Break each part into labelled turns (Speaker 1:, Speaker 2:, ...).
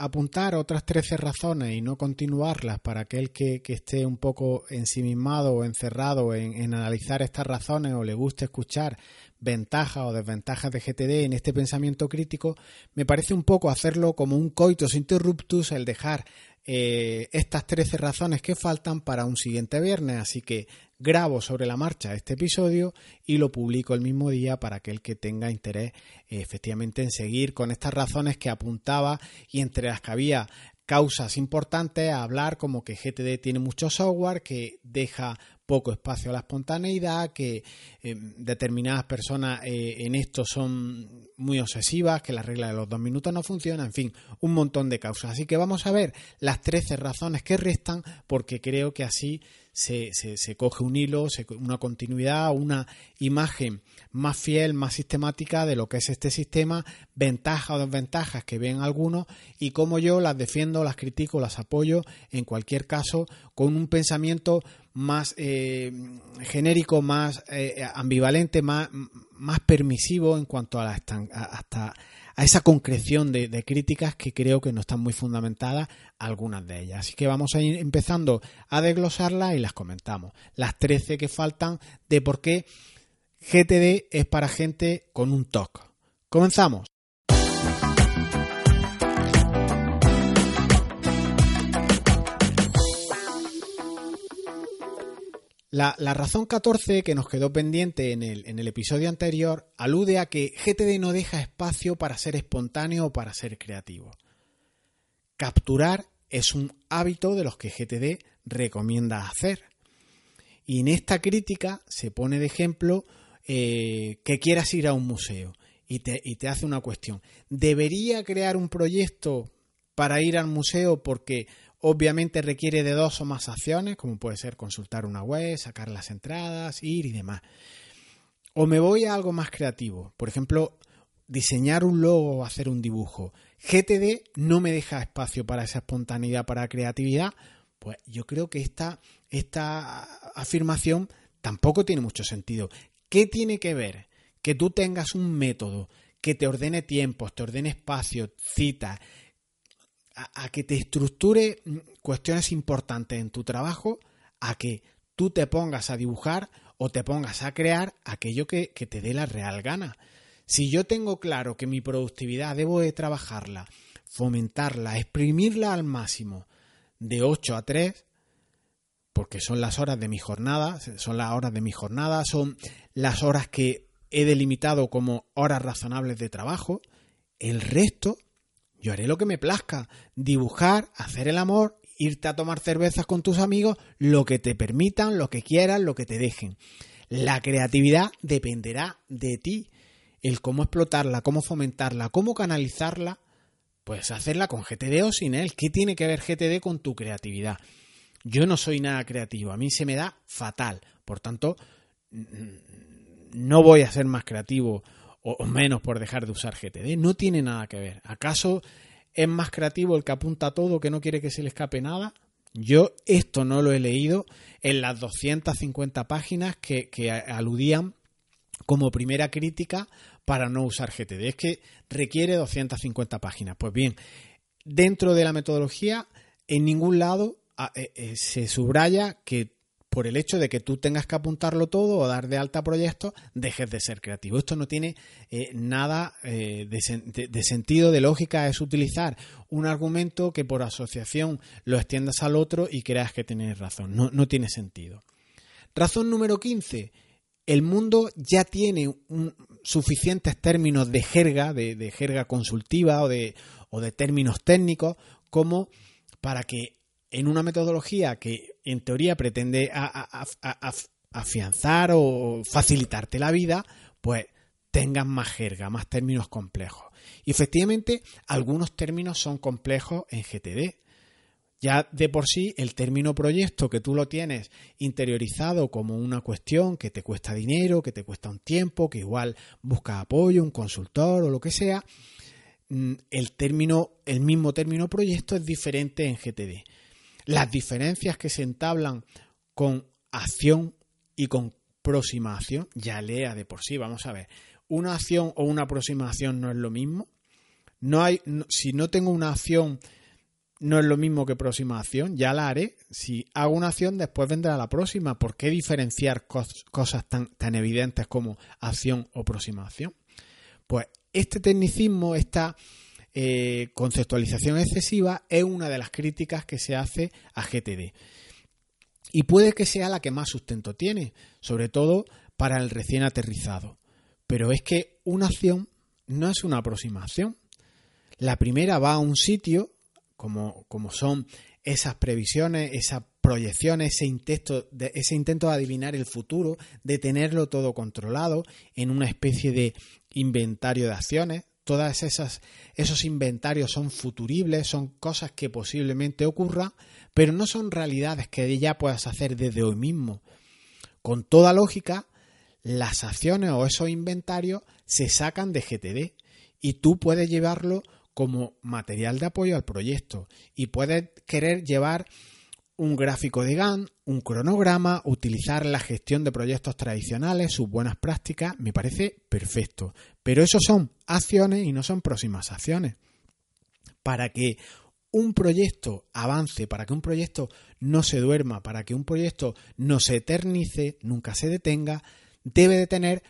Speaker 1: apuntar otras 13 razones y no continuarlas para aquel que, esté un poco ensimismado o encerrado en, analizar estas razones o le guste escuchar ventajas o desventajas de GTD en este pensamiento crítico, me parece un poco hacerlo como un coitus interruptus el dejar eh, estas 13 razones que faltan para un siguiente viernes. Así que grabo sobre la marcha este episodio y lo publico el mismo día para aquel que tenga interés efectivamente en seguir con estas razones que apuntaba y entre las que había causas importantes a hablar como que GTD tiene mucho software, que deja poco espacio a la espontaneidad, que eh, determinadas personas eh, en esto son muy obsesivas, que la regla de los dos minutos no funciona, en fin, un montón de causas. Así que vamos a ver las 13 razones que restan, porque creo que así se, se, coge un hilo, una continuidad, una imagen más fiel, más sistemática de lo que es este sistema, ventajas o desventajas que ven algunos y cómo yo las defiendo, las critico, las apoyo, en cualquier caso, con un pensamiento más eh, genérico, más eh, ambivalente, más, más permisivo en cuanto a, la, hasta a esa concreción de, críticas que creo que no están muy fundamentadas algunas de ellas. Así que vamos a ir empezando a desglosarlas y las comentamos. Las 13 que faltan de por qué GTD es para gente con un TOC. Comenzamos. La, razón 14 que nos quedó pendiente en el, episodio anterior alude a que GTD no deja espacio para ser espontáneo o para ser creativo. Capturar es un hábito de los que GTD recomienda hacer. Y en esta crítica se pone de ejemplo eh, que quieras ir a un museo y te, y te hace una cuestión. ¿Debería crear un proyecto para ir al museo porque Obviamente requiere de dos o más acciones, como puede ser consultar una web, sacar las entradas, ir y demás. O me voy a algo más creativo, por ejemplo, diseñar un logo o hacer un dibujo. GTD no me deja espacio para esa espontaneidad, para creatividad. Pues yo creo que esta, esta afirmación tampoco tiene mucho sentido. ¿Qué tiene que ver? Que tú tengas un método que te ordene tiempos, te ordene espacio, citas, a, que te estructure mm, cuestiones importantes en tu trabajo, a que tú te pongas a dibujar o te pongas a crear aquello que, te dé la real gana. Si yo tengo claro que mi productividad debo de trabajarla, fomentarla, exprimirla al máximo de 8 a 3, porque son las horas de mi jornada, son las horas de mi jornada, son las horas que he delimitado como horas razonables de trabajo, el resto yo haré lo que me plazca, dibujar, hacer el amor, irte a tomar cervezas con tus amigos, lo que te permitan, lo que quieran, lo que te dejen. La creatividad dependerá de ti. El cómo explotarla, cómo fomentarla, cómo canalizarla, pues hacerla con GTD o sin él. ¿Qué tiene que ver GTD con tu creatividad? Yo no soy nada creativo, a mí se me da fatal. Por tanto, no voy a ser más creativo o, menos por dejar de usar GTD. No tiene nada que ver. ¿Acaso es más creativo el que apunta todo, que no quiere que se le escape nada? Yo esto no lo he leído en las 250 páginas que, que aludían como primera crítica para no usar GTD. Es que requiere 250 páginas. Pues bien, dentro de la metodología, en ningún lado eh, eh, se subraya que por el hecho de que tú tengas que apuntarlo todo o dar de alta proyectos, dejes de ser creativo. Esto no tiene eh, nada eh, de, sentido, de lógica, es utilizar un argumento que por asociación lo extiendas al otro y creas que tienes razón. No, tiene sentido. Razón número 15. El mundo ya tiene suficientes términos de jerga, de, jerga consultiva o de, o de términos técnicos, como para que en una metodología que en teoría pretende afianzar o facilitarte la vida, pues tengas más jerga, más términos complejos. Y efectivamente, algunos términos son complejos en GTD. Ya de por sí, el término proyecto que tú lo tienes interiorizado como una cuestión que te cuesta dinero, que te cuesta un tiempo, que igual busca apoyo, un consultor o lo que sea, mm, el término, el mismo término proyecto es diferente en GTD las diferencias que se entablan con acción y con aproximación, ya lea de por sí, vamos a ver, una acción o una aproximación no es lo mismo, No hay, si no tengo una acción, no es lo mismo que próxima acción, ya la haré. Si hago una acción, después vendrá la próxima. ¿Por qué diferenciar cosas tan, tan evidentes como acción o próxima acción? Pues este tecnicismo, esta eh, conceptualización excesiva es una de las críticas que se hace a GTD. Y puede que sea la que más sustento tiene, sobre todo para el recién aterrizado. Pero es que una acción no es una aproximación. La primera va a un sitio, como, como son esas previsiones, esas proyecciones, ese intento, de, ese intento de adivinar el futuro, de tenerlo todo controlado en una especie de inventario de acciones. Todas esas esos inventarios son futuribles, son cosas que posiblemente ocurran, pero no son realidades que ya puedas hacer desde hoy mismo. Con toda lógica, las acciones o esos inventarios se sacan de GTD y tú puedes llevarlo como material de apoyo al proyecto y puedes querer llevar un gráfico de GAN, un cronograma, utilizar la gestión de proyectos tradicionales, sus buenas prácticas, me parece perfecto. Pero eso son acciones y no son próximas acciones. Para que un proyecto avance, para que un proyecto no se duerma, para que un proyecto no se eternice, nunca se detenga, debe de tener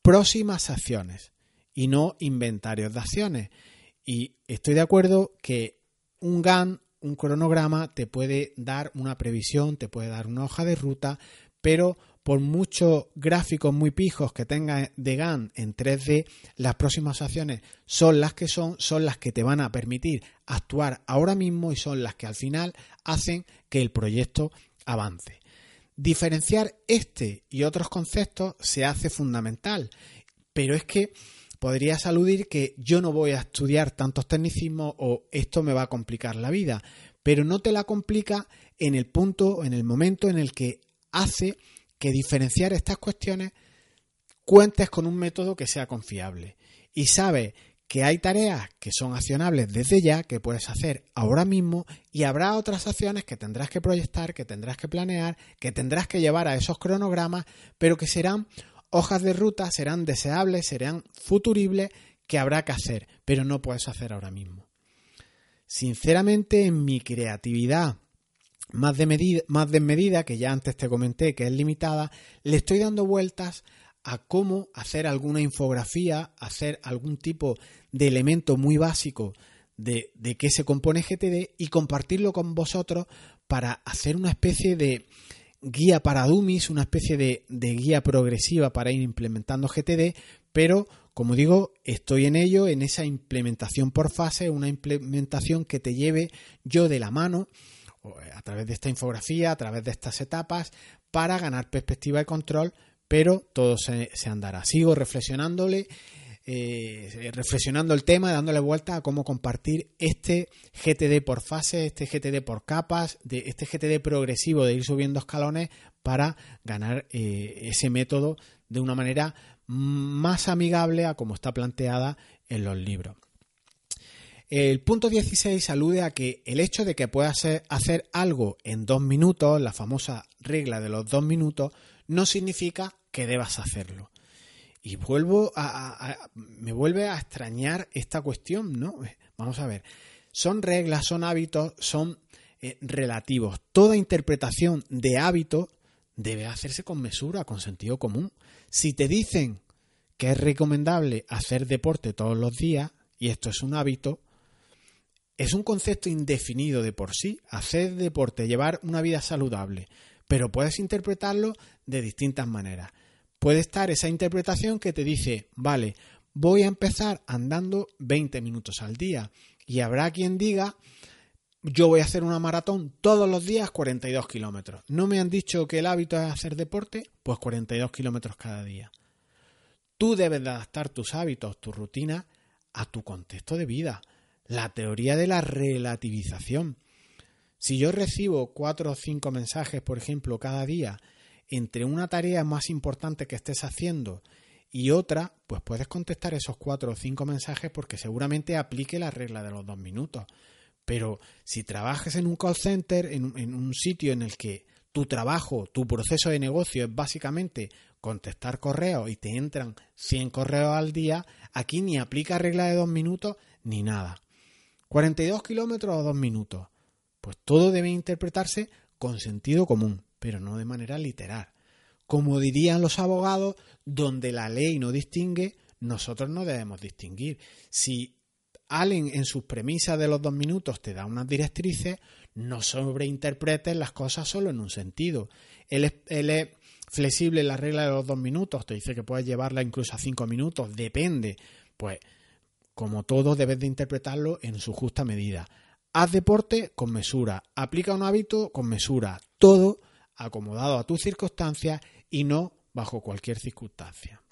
Speaker 1: próximas acciones y no inventarios de acciones. Y estoy de acuerdo que un GAN un cronograma te puede dar una previsión, te puede dar una hoja de ruta, pero por muchos gráficos muy pijos que tenga de GAN en 3D, las próximas acciones son las que son, son las que te van a permitir actuar ahora mismo y son las que al final hacen que el proyecto avance. Diferenciar este y otros conceptos se hace fundamental, pero es que podrías aludir que yo no voy a estudiar tantos tecnicismos o esto me va a complicar la vida, pero no te la complica en el punto, en el momento en el que hace que diferenciar estas cuestiones cuentes con un método que sea confiable. Y sabes que hay tareas que son accionables desde ya, que puedes hacer ahora mismo, y habrá otras acciones que tendrás que proyectar, que tendrás que planear, que tendrás que llevar a esos cronogramas, pero que serán hojas de ruta serán deseables, serán futuribles, que habrá que hacer, pero no puedes hacer ahora mismo. Sinceramente, en mi creatividad más, de medida, más desmedida, que ya antes te comenté que es limitada, le estoy dando vueltas a cómo hacer alguna infografía, hacer algún tipo de elemento muy básico de, de qué se compone GTD y compartirlo con vosotros para hacer una especie de, guía para dummies, una especie de, guía progresiva para ir implementando GTD, pero como digo, estoy en ello, en esa implementación por fase, una implementación que te lleve yo de la mano a través de esta infografía, a través de estas etapas, para ganar perspectiva y control, pero todo se, se andará. Sigo reflexionándole eh, reflexionando el tema, dándole vuelta a cómo compartir este GTD por fase, este GTD por capas, de este GTD progresivo de ir subiendo escalones para ganar eh, ese método de una manera más amigable a como está planteada en los libros. El punto 16 alude a que el hecho de que puedas hacer algo en dos minutos, la famosa regla de los dos minutos, no significa que debas hacerlo. Y vuelvo a, me vuelve a extrañar esta cuestión, ¿no? Vamos a ver. Son reglas, son hábitos, son eh, relativos. Toda interpretación de hábito debe hacerse con mesura, con sentido común. Si te dicen que es recomendable hacer deporte todos los días, y esto es un hábito, es un concepto indefinido de por sí. Hacer deporte, llevar una vida saludable, pero puedes interpretarlo de distintas maneras puede estar esa interpretación que te dice, vale, voy a empezar andando 20 minutos al día. Y habrá quien diga, yo voy a hacer una maratón todos los días 42 kilómetros. ¿No me han dicho que el hábito es hacer deporte? Pues 42 kilómetros cada día. Tú debes de adaptar tus hábitos, tu rutina a tu contexto de vida. La teoría de la relativización. Si yo recibo cuatro o cinco mensajes, por ejemplo, cada día entre una tarea más importante que estés haciendo y otra, pues puedes contestar esos cuatro o cinco mensajes porque seguramente aplique la regla de los dos minutos. Pero si trabajas en un call center, en, un sitio en el que tu trabajo, tu proceso de negocio es básicamente contestar correos y te entran 100 correos al día, aquí ni aplica regla de dos minutos ni nada. 42 kilómetros o 2 minutos. Pues todo debe interpretarse con sentido común, pero no de manera literal. Como dirían los abogados, donde la ley no distingue, nosotros no debemos distinguir. Si Allen en sus premisas de los dos minutos te da unas directrices, no sobreinterpretes las cosas solo en un sentido. Él es, flexible en la regla de los dos minutos, te dice que puedes llevarla incluso a cinco minutos, depende. Pues, como todo, debes de interpretarlo en su justa medida. Haz deporte con mesura, aplica un hábito con mesura, todo acomodado a tus circunstancias y no bajo cualquier circunstancia.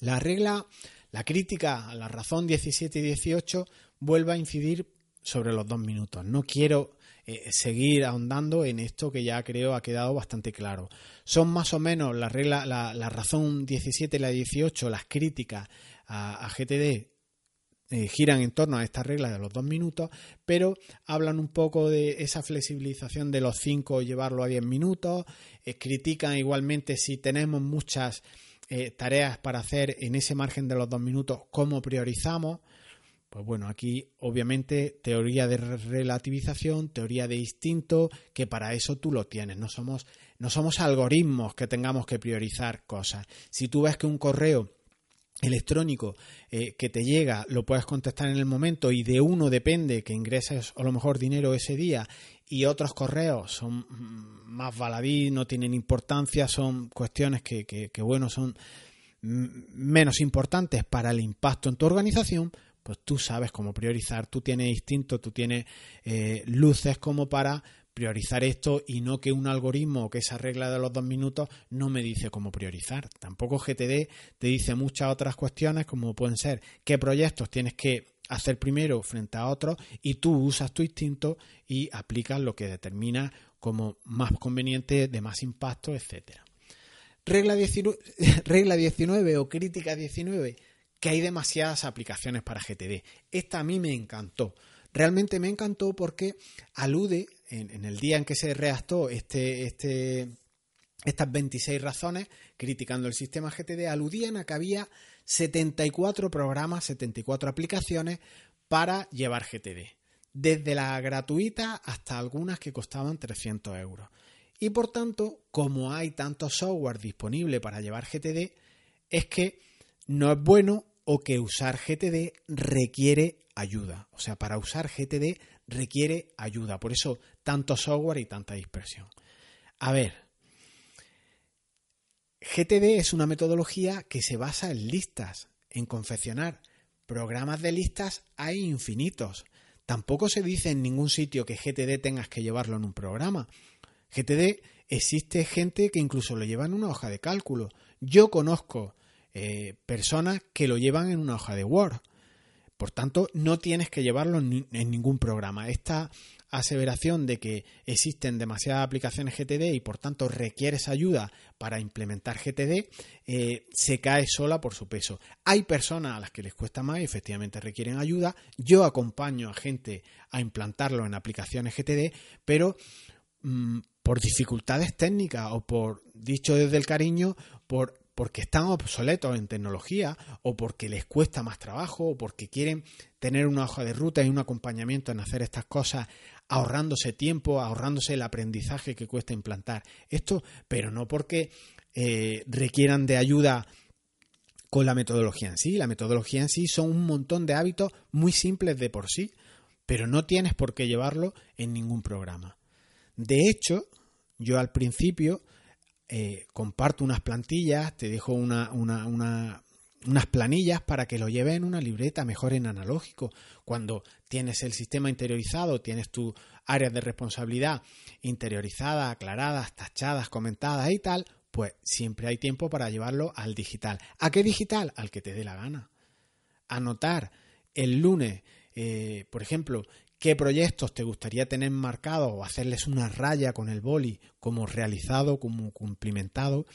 Speaker 1: La regla, la crítica a la razón 17 y 18 vuelve a incidir sobre los dos minutos. No quiero eh, seguir ahondando en esto que ya creo ha quedado bastante claro. Son más o menos la regla, la, razón 17 y la 18, las críticas a, GTD eh, giran en torno a esta regla de los dos minutos, pero hablan un poco de esa flexibilización de los cinco, llevarlo a diez minutos, eh, critican igualmente si tenemos muchas eh, tareas para hacer en ese margen de los dos minutos, cómo priorizamos. Pues bueno, aquí obviamente teoría de relativización, teoría de instinto, que para eso tú lo tienes. No somos, no somos algoritmos que tengamos que priorizar cosas. Si tú ves que un correo electrónico eh, que te llega lo puedes contestar en el momento y de uno depende que ingreses a lo mejor dinero ese día y otros correos son más baladí, no tienen importancia, son cuestiones que, bueno, son menos importantes para el impacto en tu organización, pues tú sabes cómo priorizar, tú tienes instinto, tú tienes eh, luces como para priorizar esto y no que un algoritmo o que esa regla de los dos minutos no me dice cómo priorizar. Tampoco GTD te dice muchas otras cuestiones como pueden ser qué proyectos tienes que hacer primero frente a otros y tú usas tu instinto y aplicas lo que determina como más conveniente, de más impacto, etcétera. Regla 19, regla 19 o crítica 19, que hay demasiadas aplicaciones para GTD. Esta a mí me encantó. Realmente me encantó porque alude en, el día en que se redactó este, este, estas 26 razones, criticando el sistema GTD, aludían a que había 74 programas, 74 aplicaciones para llevar GTD, desde la gratuita hasta algunas que costaban 300 euros. Y por tanto, como hay tanto software disponible para llevar GTD, es que no es bueno o que usar GTD requiere ayuda. O sea, para usar GTD requiere ayuda. Por eso tanto software y tanta dispersión. A ver, GTD es una metodología que se basa en listas, en confeccionar. Programas de listas hay infinitos. Tampoco se dice en ningún sitio que GTD tengas que llevarlo en un programa. GTD existe gente que incluso lo lleva en una hoja de cálculo. Yo conozco eh, personas que lo llevan en una hoja de Word. Por tanto, no tienes que llevarlo en, ningún programa. Esta aseveración de que existen demasiadas aplicaciones GTD y por tanto requieres ayuda para implementar GTD eh, se cae sola por su peso. Hay personas a las que les cuesta más y efectivamente requieren ayuda. Yo acompaño a gente a implantarlo en aplicaciones GTD, pero mm, por dificultades técnicas o por, dicho desde el cariño, por porque están obsoletos en tecnología o porque les cuesta más trabajo o porque quieren tener una hoja de ruta y un acompañamiento en hacer estas cosas ahorrándose tiempo, ahorrándose el aprendizaje que cuesta implantar esto, pero no porque eh, requieran de ayuda con la metodología en sí. La metodología en sí son un montón de hábitos muy simples de por sí, pero no tienes por qué llevarlo en ningún programa. De hecho, yo al principio eh, comparto unas plantillas, te dejo una, unas planillas para que lo lleves en una libreta, mejor en analógico. Cuando tienes el sistema interiorizado, tienes tus áreas de responsabilidad interiorizadas, aclaradas, tachadas, comentadas y tal, pues siempre hay tiempo para llevarlo al digital. ¿A qué digital? Al que te dé la gana. Anotar el lunes, eh, por ejemplo, qué proyectos te gustaría tener marcados o hacerles una raya con el boli como realizado, como cumplimentado,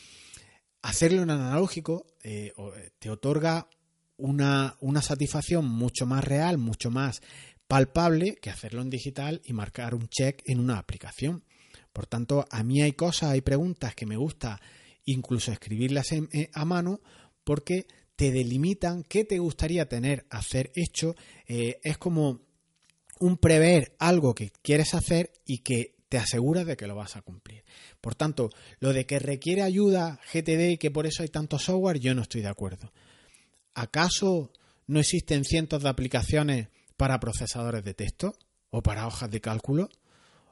Speaker 1: hacerlo en analógico eh, eh, te otorga una, una satisfacción mucho más real, mucho más palpable que hacerlo en digital y marcar un check en una aplicación. Por tanto, a mí hay cosas, hay preguntas que me gusta incluso escribirlas a mano porque te delimitan qué te gustaría tener, hacer hecho. Eh, es como un prever algo que quieres hacer y que te asegura de que lo vas a cumplir. Por tanto, lo de que requiere ayuda GTD y que por eso hay tanto software, yo no estoy de acuerdo. ¿Acaso no existen cientos de aplicaciones para procesadores de texto o para hojas de cálculo?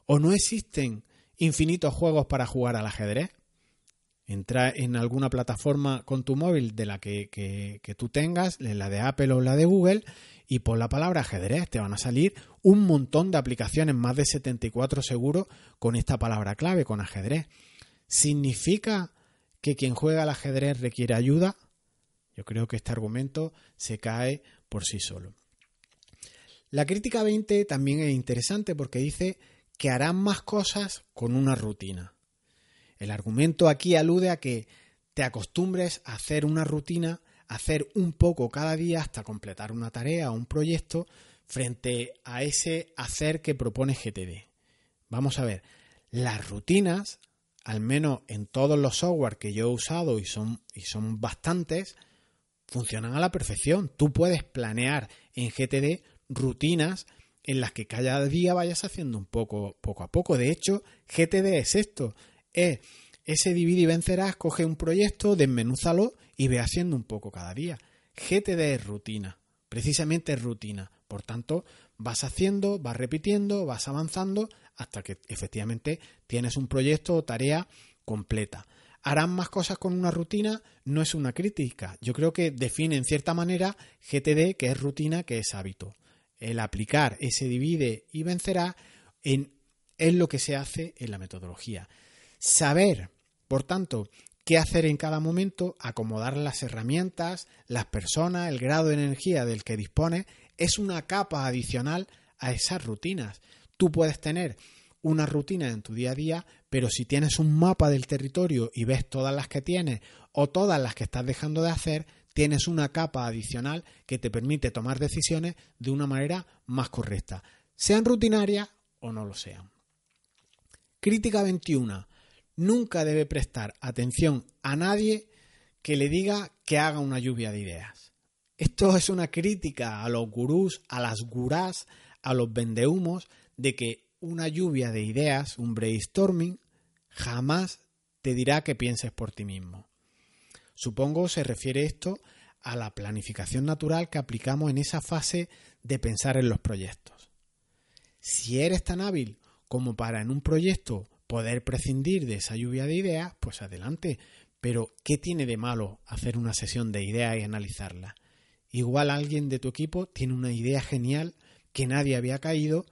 Speaker 1: ¿O no existen infinitos juegos para jugar al ajedrez? Entra en alguna plataforma con tu móvil de la que, que, tú tengas, la de Apple o la de Google, y por la palabra ajedrez te van a salir un montón de aplicaciones, más de 74 seguro, con esta palabra clave, con ajedrez. ¿Significa que quien juega al ajedrez requiere ayuda? Yo creo que este argumento se cae por sí solo. La crítica 20 también es interesante porque dice que harán más cosas con una rutina. El argumento aquí alude a que te acostumbres a hacer una rutina, a hacer un poco cada día hasta completar una tarea o un proyecto frente a ese hacer que propone GTD. Vamos a ver, las rutinas, al menos en todos los software que yo he usado y son, y son bastantes, funcionan a la perfección. Tú puedes planear en GTD rutinas en las que cada día vayas haciendo un poco, poco a poco. De hecho, GTD es esto, es ese divide y vencerás, coge un proyecto, desmenúzalo y ve haciendo un poco cada día. GTD es rutina, precisamente es rutina. Por tanto, vas haciendo, vas repitiendo, vas avanzando hasta que efectivamente tienes un proyecto o tarea completa. ¿Harán más cosas con una rutina? No es una crítica. Yo creo que define en cierta manera GTD, que es rutina, que es hábito. El aplicar ese divide y vencerá en, es lo que se hace en la metodología. Saber, por tanto, qué hacer en cada momento, acomodar las herramientas, las personas, el grado de energía del que dispone, es una capa adicional a esas rutinas. Tú puedes tener una rutina en tu día a día, pero si tienes un mapa del territorio y ves todas las que tienes o todas las que estás dejando de hacer, tienes una capa adicional que te permite tomar decisiones de una manera más correcta, sean rutinarias o no lo sean. Crítica 21 nunca debe prestar atención a nadie que le diga que haga una lluvia de ideas. Esto es una crítica a los gurús, a las gurás, a los vendehumos, de que una lluvia de ideas, un brainstorming, jamás te dirá que pienses por ti mismo. Supongo se refiere esto a la planificación natural que aplicamos en esa fase de pensar en los proyectos. Si eres tan hábil como para en un proyecto poder prescindir de esa lluvia de ideas, pues adelante. Pero, ¿qué tiene de malo hacer una sesión de ideas y analizarla? Igual alguien de tu equipo tiene una idea genial que nadie había caído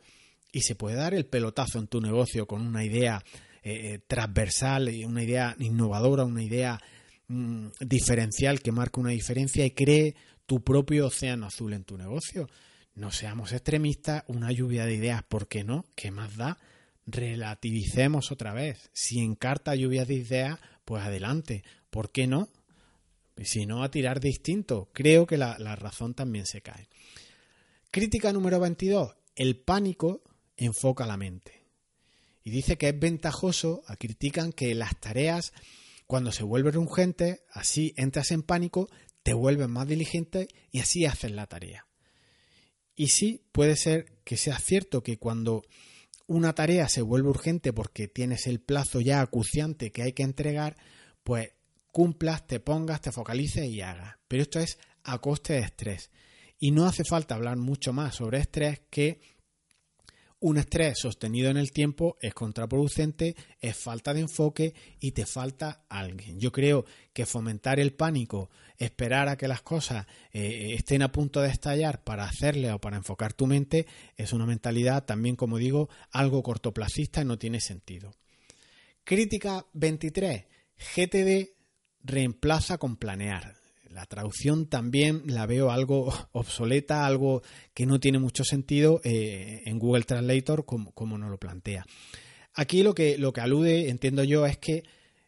Speaker 1: y se puede dar el pelotazo en tu negocio con una idea eh, eh, transversal, una idea innovadora, una idea mm, diferencial que marca una diferencia y cree tu propio océano azul en tu negocio. No seamos extremistas, una lluvia de ideas, ¿por qué no? ¿Qué más da? Relativicemos otra vez. Si en carta lluvia de ideas, pues adelante. ¿Por qué no? Si no, a tirar distinto. Creo que la, la razón también se cae. Crítica número 22. El pánico enfoca la mente. Y dice que es ventajoso, critican que las tareas, cuando se vuelven urgentes, así entras en pánico, te vuelves más diligente y así haces la tarea. Y sí, puede ser que sea cierto que cuando una tarea se vuelve urgente porque tienes el plazo ya acuciante que hay que entregar, pues cumplas, te pongas, te focalices y hagas. Pero esto es a coste de estrés. Y no hace falta hablar mucho más sobre estrés que un estrés sostenido en el tiempo es contraproducente, es falta de enfoque y te falta alguien. Yo creo que fomentar el pánico, esperar a que las cosas eh, estén a punto de estallar para hacerle o para enfocar tu mente, es una mentalidad también, como digo, algo cortoplacista y no tiene sentido. Crítica 23. GTD reemplaza con planear la traducción también la veo algo obsoleta, algo que no tiene mucho sentido eh, en Google Translator como, como nos lo plantea. Aquí lo que, lo que alude, entiendo yo, es que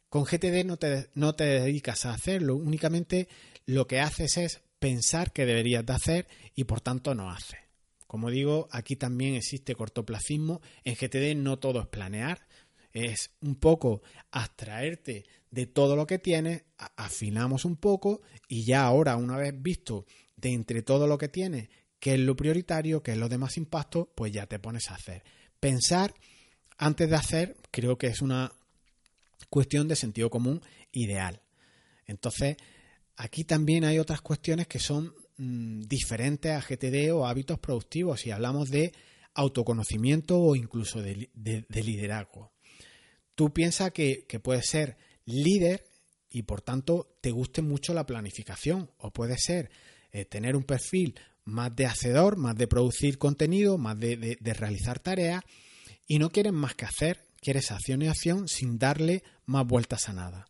Speaker 1: con GTD no te, no te dedicas a hacerlo, únicamente lo que haces es pensar que deberías de hacer y por tanto no haces. Como digo, aquí también existe cortoplacismo. En GTD no todo es planear. es un poco abstraerte de todo lo que tienes, afinamos un poco y ya ahora, una vez visto de entre todo lo que tienes, qué es lo prioritario, qué es lo de más impacto, pues ya te pones a hacer. Pensar antes de hacer creo que es una cuestión de sentido común ideal. Entonces, aquí también hay otras cuestiones que son mm, diferentes a GTD o hábitos productivos si hablamos de autoconocimiento o incluso de, liderazgo. Tú piensas que, puedes ser líder y por tanto te guste mucho la planificación o puede ser eh, tener un perfil más de hacedor, más de producir contenido, más de, de, realizar tareas y no quieres más que hacer, quieres acción y acción sin darle más vueltas a nada.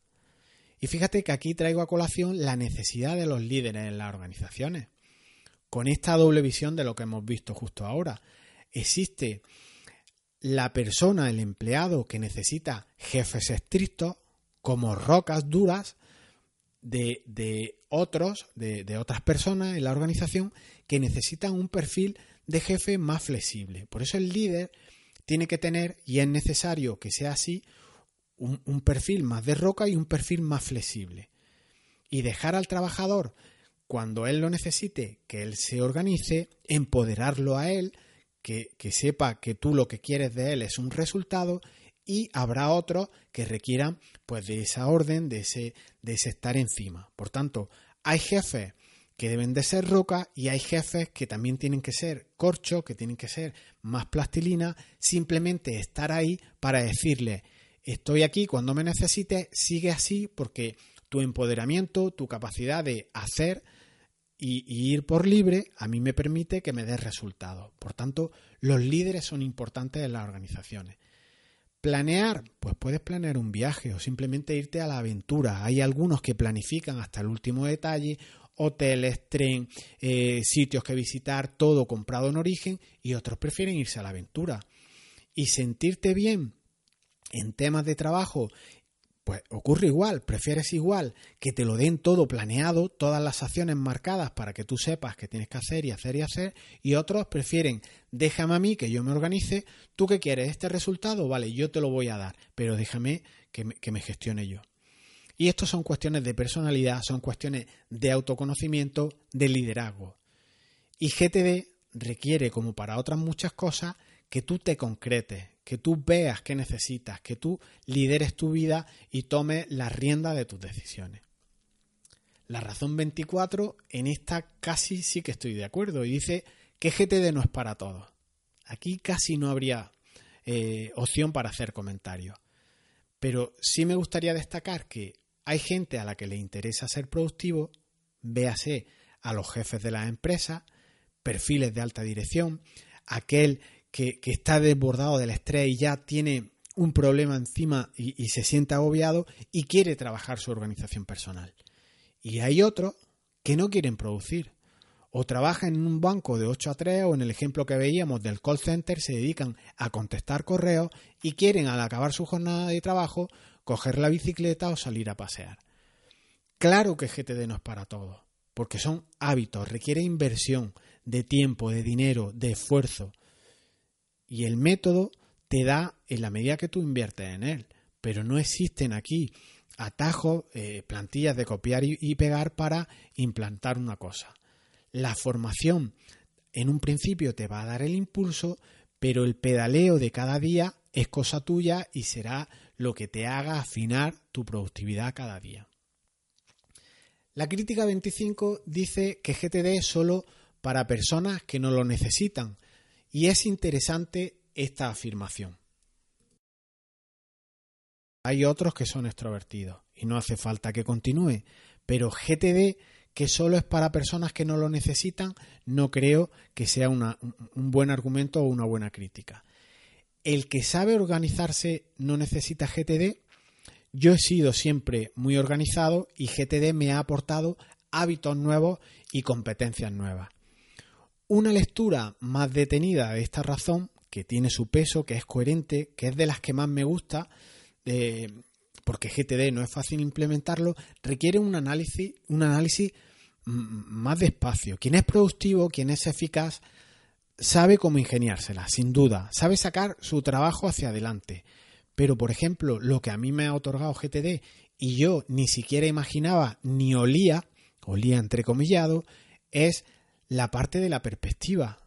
Speaker 1: Y fíjate que aquí traigo a colación la necesidad de los líderes en las organizaciones. Con esta doble visión de lo que hemos visto justo ahora, existe la persona, el empleado que necesita jefes estrictos como rocas duras de, otros, de, de, otras personas en la organización que necesitan un perfil de jefe más flexible. Por eso el líder tiene que tener, y es necesario que sea así, un, un perfil más de roca y un perfil más flexible. Y dejar al trabajador, cuando él lo necesite, que él se organice, empoderarlo a él, que, que, sepa que tú lo que quieres de él es un resultado y habrá otros que requieran pues de esa orden, de ese, de ese estar encima. Por tanto, hay jefes que deben de ser roca y hay jefes que también tienen que ser corcho, que tienen que ser más plastilina, simplemente estar ahí para decirle estoy aquí cuando me necesites, sigue así porque tu empoderamiento, tu capacidad de hacer y, y, ir por libre a mí me permite que me des resultados. Por tanto, los líderes son importantes en las organizaciones. Planear, pues puedes planear un viaje o simplemente irte a la aventura. Hay algunos que planifican hasta el último detalle, hoteles, tren, eh, sitios que visitar, todo comprado en origen y otros prefieren irse a la aventura. Y sentirte bien en temas de trabajo pues ocurre igual, prefieres igual que te lo den todo planeado, todas las acciones marcadas para que tú sepas que tienes que hacer y hacer y hacer, y otros prefieren déjame a mí que yo me organice, tú que quieres este resultado, vale, yo te lo voy a dar, pero déjame que me, gestione yo. Y esto son cuestiones de personalidad, son cuestiones de autoconocimiento, de liderazgo. Y GTD requiere, como para otras muchas cosas, que tú te concretes, que tú veas qué necesitas, que tú lideres tu vida y tomes la rienda de tus decisiones. La razón 24, en esta casi sí que estoy de acuerdo, y dice que GTD no es para todos. Aquí casi no habría eh, opción para hacer comentarios. Pero sí me gustaría destacar que hay gente a la que le interesa ser productivo, véase a los jefes de las empresas, perfiles de alta dirección, aquel que, está desbordado del estrés y ya tiene un problema encima y, se siente agobiado y quiere trabajar su organización personal. Y hay otros que no quieren producir. O trabajan en un banco de 8 a 3 o en el ejemplo que veíamos del call center se dedican a contestar correos y quieren al acabar su jornada de trabajo coger la bicicleta o salir a pasear. Claro que GTD no es para todos, porque son hábitos, requiere inversión de tiempo, de dinero, de esfuerzo. Y el método te da en la medida que tú inviertes en él. Pero no existen aquí atajos, eh, plantillas de copiar y, pegar para implantar una cosa. La formación en un principio te va a dar el impulso, pero el pedaleo de cada día es cosa tuya y será lo que te haga afinar tu productividad cada día. La crítica 25 dice que GTD es solo para personas que no lo necesitan, y es interesante esta afirmación. Hay otros que son extrovertidos y no hace falta que continúe, pero GTD, que solo es para personas que no lo necesitan, no creo que sea un buen argumento o una buena crítica. El que sabe organizarse no necesita GTD. Yo he sido siempre muy organizado y GTD me ha aportado hábitos nuevos y competencias nuevas. Una lectura más detenida de esta razón, que tiene su peso, que es coherente, que es de las que más me gusta, porque GTD no es fácil implementarlo, requiere un análisis, un análisis más despacio. Quien es productivo, quien es eficaz, sabe cómo ingeniársela, sin duda, sabe sacar su trabajo hacia adelante, Pero, por ejemplo, lo que a mí me ha otorgado GTD y yo ni siquiera imaginaba ni olía, olía entrecomillado, es la parte de la perspectiva.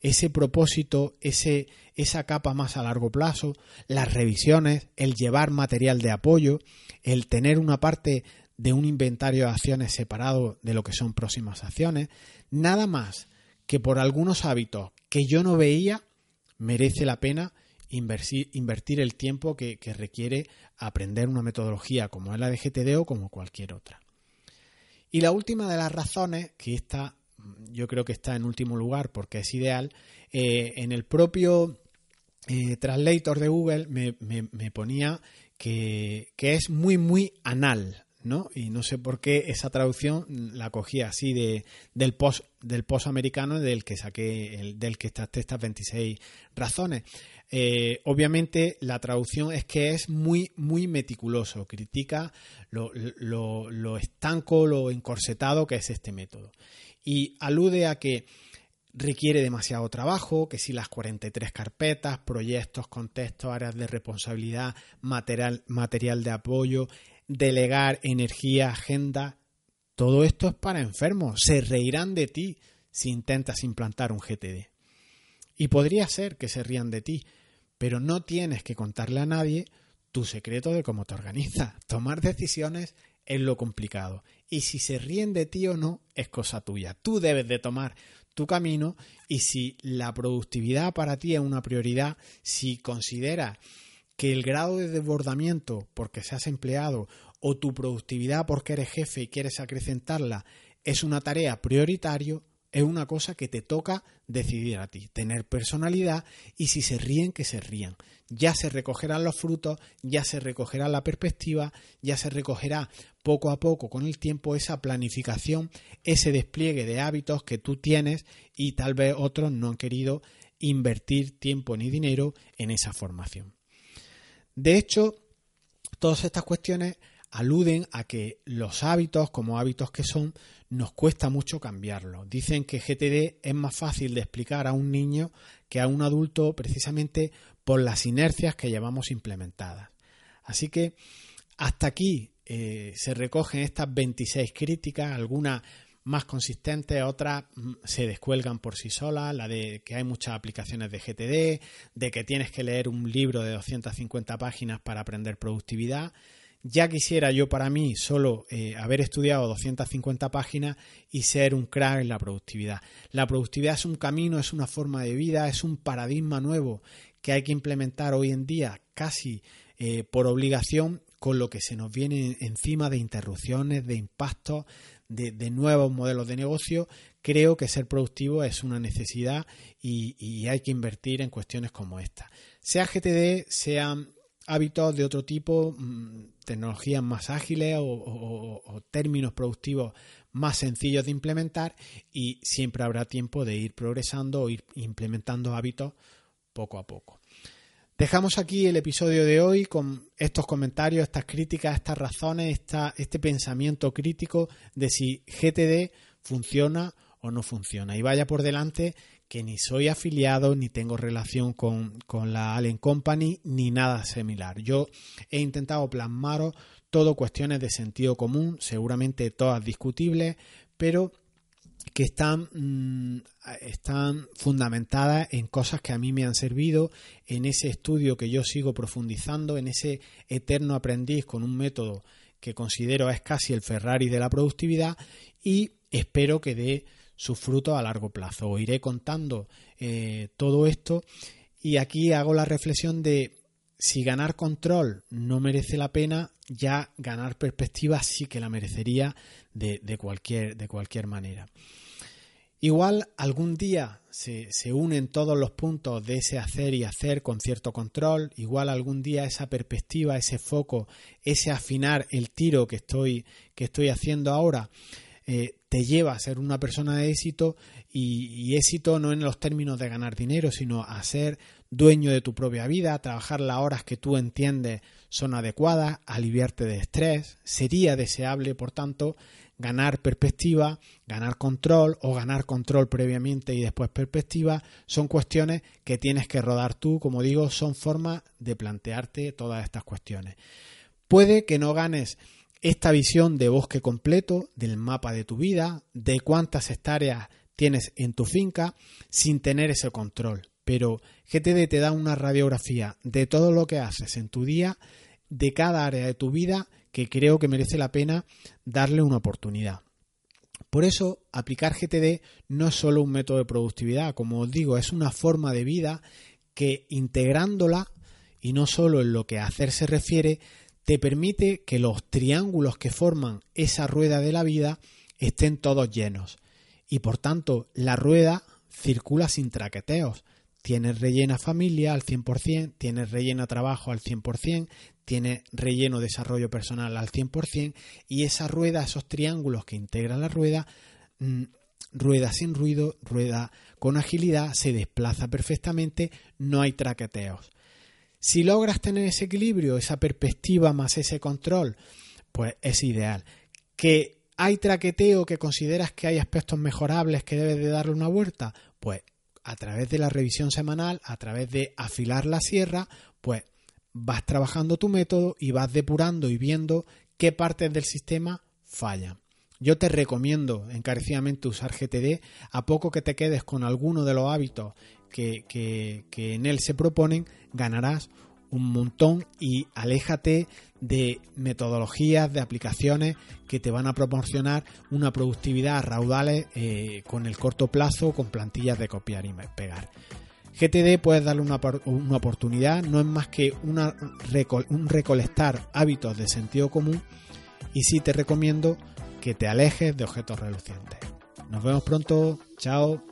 Speaker 1: Ese propósito, ese, esa capa más a largo plazo, las revisiones, el llevar material de apoyo, el tener una parte de un inventario de acciones separado de lo que son próximas acciones, nada más que por algunos hábitos que yo no veía, merece la pena invertir, el tiempo que, que, requiere aprender una metodología como es la de GTD o como cualquier otra. Y la última de las razones, que esta yo creo que está en último lugar porque es ideal, eh, en el propio eh, translator de Google me, me, ponía que, que, es muy, muy anal. ¿no? Y no sé por qué esa traducción la cogí así de, del post del post americano del que saqué el, del que estas estas 26 razones. Eh, obviamente la traducción es que es muy muy meticuloso, critica lo, lo, lo estanco, lo encorsetado que es este método y alude a que requiere demasiado trabajo, que si las 43 carpetas, proyectos, contextos, áreas de responsabilidad, material, material de apoyo, delegar energía, agenda, todo esto es para enfermos. Se reirán de ti si intentas implantar un GTD. Y podría ser que se rían de ti, pero no tienes que contarle a nadie tu secreto de cómo te organizas. Tomar decisiones es lo complicado. Y si se ríen de ti o no, es cosa tuya. Tú debes de tomar tu camino y si la productividad para ti es una prioridad, si consideras que el grado de desbordamiento porque seas empleado o tu productividad porque eres jefe y quieres acrecentarla es una tarea prioritario, es una cosa que te toca decidir a ti, tener personalidad y si se ríen, que se rían. Ya se recogerán los frutos, ya se recogerá la perspectiva, ya se recogerá poco a poco con el tiempo esa planificación, ese despliegue de hábitos que tú tienes y tal vez otros no han querido invertir tiempo ni dinero en esa formación. De hecho, todas estas cuestiones aluden a que los hábitos, como hábitos que son, nos cuesta mucho cambiarlos. Dicen que GTD es más fácil de explicar a un niño que a un adulto precisamente por las inercias que llevamos implementadas. Así que hasta aquí eh, se recogen estas 26 críticas, algunas más consistentes, otras mm, se descuelgan por sí solas, la de que hay muchas aplicaciones de GTD, de que tienes que leer un libro de 250 páginas para aprender productividad. Ya quisiera yo para mí solo eh, haber estudiado 250 páginas y ser un crack en la productividad. La productividad es un camino, es una forma de vida, es un paradigma nuevo que hay que implementar hoy en día casi eh, por obligación con lo que se nos viene encima de interrupciones, de impactos, de, nuevos modelos de negocio. Creo que ser productivo es una necesidad y, hay que invertir en cuestiones como esta. Sea GTD, sean hábitos de otro tipo, mm, tecnologías más ágiles o, términos productivos más sencillos de implementar y siempre habrá tiempo de ir progresando o ir implementando hábitos poco a poco. Dejamos aquí el episodio de hoy con estos comentarios, estas críticas, estas razones, este pensamiento crítico de si GTD funciona o no funciona. Y vaya por delante que ni soy afiliado, ni tengo relación con, la Allen Company, ni nada similar. Yo he intentado plasmaros todo cuestiones de sentido común, seguramente todas discutibles, pero que están, mm, están fundamentadas en cosas que a mí me han servido, en ese estudio que yo sigo profundizando, en ese eterno aprendiz con un método que considero es casi el Ferrari de la productividad y espero que dé sus frutos a largo plazo. Os iré contando eh, todo esto y aquí hago la reflexión de si ganar control no merece la pena, ya ganar perspectiva sí que la merecería de, cualquier, de cualquier manera. Igual algún día se, se, unen todos los puntos de ese hacer y hacer con cierto control, igual algún día esa perspectiva, ese foco, ese afinar el tiro que estoy, que estoy haciendo ahora, eh, te lleva a ser una persona de éxito y, éxito no en los términos de ganar dinero, sino a ser dueño de tu propia vida, a trabajar las horas que tú entiendes son adecuadas, aliviarte de estrés. Sería deseable, por tanto, ganar perspectiva, ganar control o ganar control previamente y después perspectiva, son cuestiones que tienes que rodar tú, como digo, son formas de plantearte todas estas cuestiones. Puede que no ganes esta visión de bosque completo, del mapa de tu vida, de cuántas hectáreas tienes en tu finca, sin tener ese control. Pero GTD te da una radiografía de todo lo que haces en tu día, de cada área de tu vida que creo que merece la pena darle una oportunidad. Por eso, aplicar GTD no es solo un método de productividad, como os digo, es una forma de vida que integrándola, y no solo en lo que hacer se refiere, te permite que los triángulos que forman esa rueda de la vida estén todos llenos. Y por tanto, la rueda circula sin traqueteos. Tienes rellena familia al 100%, tienes rellena trabajo al 100%, tiene relleno desarrollo personal al 100% y esa rueda, esos triángulos que integran la rueda, mm, rueda sin ruido, rueda con agilidad, se desplaza perfectamente, no hay traqueteos. Si logras tener ese equilibrio, esa perspectiva más ese control, pues es ideal. Que hay traqueteo, que consideras que hay aspectos mejorables que debes de darle una vuelta, pues a través de la revisión semanal, a través de afilar la sierra, pues vas trabajando tu método y vas depurando y viendo qué partes del sistema fallan. Yo te recomiendo encarecidamente usar GTD a poco que te quedes con alguno de los hábitos que, que en él se proponen, ganarás un montón y aléjate de metodologías, de aplicaciones que te van a proporcionar una productividad a raudales eh, con el corto plazo, con plantillas de copiar y pegar. GTD puedes darle una, una oportunidad, no es más que un recolectar hábitos de sentido común y sí te recomiendo que te alejes de objetos relucientes. Nos vemos pronto, chao.